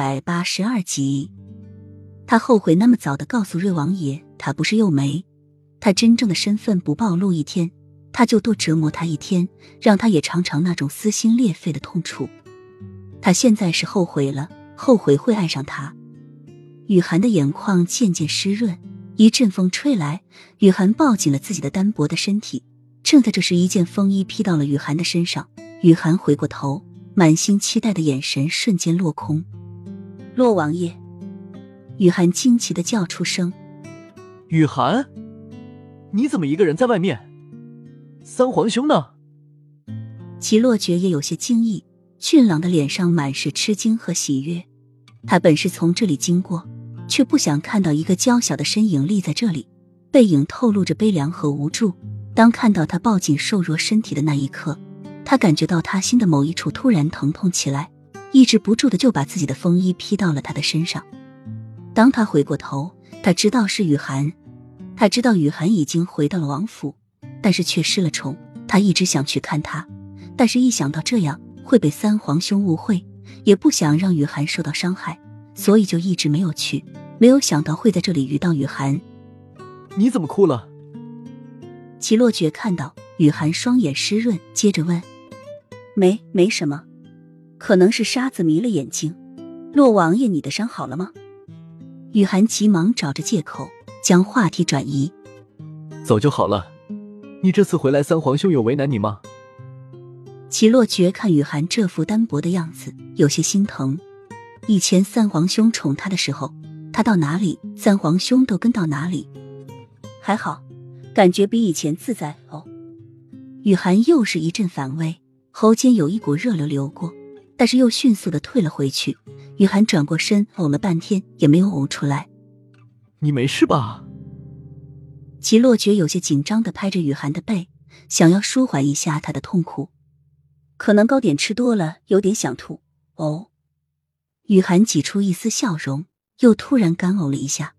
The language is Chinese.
百八十二集，他后悔那么早的告诉瑞王爷，他不是幼梅，他真正的身份不暴露一天，他就多折磨他一天，让他也尝尝那种撕心裂肺的痛楚。他现在是后悔了，后悔会爱上他。雨涵的眼眶渐渐湿润，一阵风吹来，雨涵抱紧了自己的单薄的身体。正在这时，一件风衣披到了雨涵的身上，雨涵回过头。满心期待的眼神瞬间落空。洛王爷，雨涵惊奇的叫出声：“雨涵，你怎么一个人在外面？三皇兄呢？”齐洛觉也有些惊异，俊朗的脸上满是吃惊和喜悦。他本是从这里经过，却不想看到一个娇小的身影立在这里，背影透露着悲凉和无助。当看到他抱紧瘦弱身体的那一刻。他感觉到他心的某一处突然疼痛起来，抑制不住的就把自己的风衣披到了他的身上。当他回过头，他知道是雨涵，他知道雨涵已经回到了王府，但是却失了宠。他一直想去看他，但是一想到这样会被三皇兄误会，也不想让雨涵受到伤害，所以就一直没有去。没有想到会在这里遇到雨涵。你怎么哭了？齐洛觉看到雨涵双眼湿润，接着问。没，没什么，可能是沙子迷了眼睛。洛王爷，你的伤好了吗？雨涵急忙找着借口将话题转移。早就好了。你这次回来，三皇兄有为难你吗？齐洛觉看雨涵这副单薄的样子，有些心疼。以前三皇兄宠他的时候，他到哪里，三皇兄都跟到哪里。还好，感觉比以前自在哦。雨涵又是一阵反胃。喉间有一股热流流过，但是又迅速的退了回去。雨涵转过身，呕了半天也没有呕出来。你没事吧？齐洛觉有些紧张的拍着雨涵的背，想要舒缓一下她的痛苦。可能糕点吃多了，有点想吐。哦，雨涵挤出一丝笑容，又突然干呕了一下。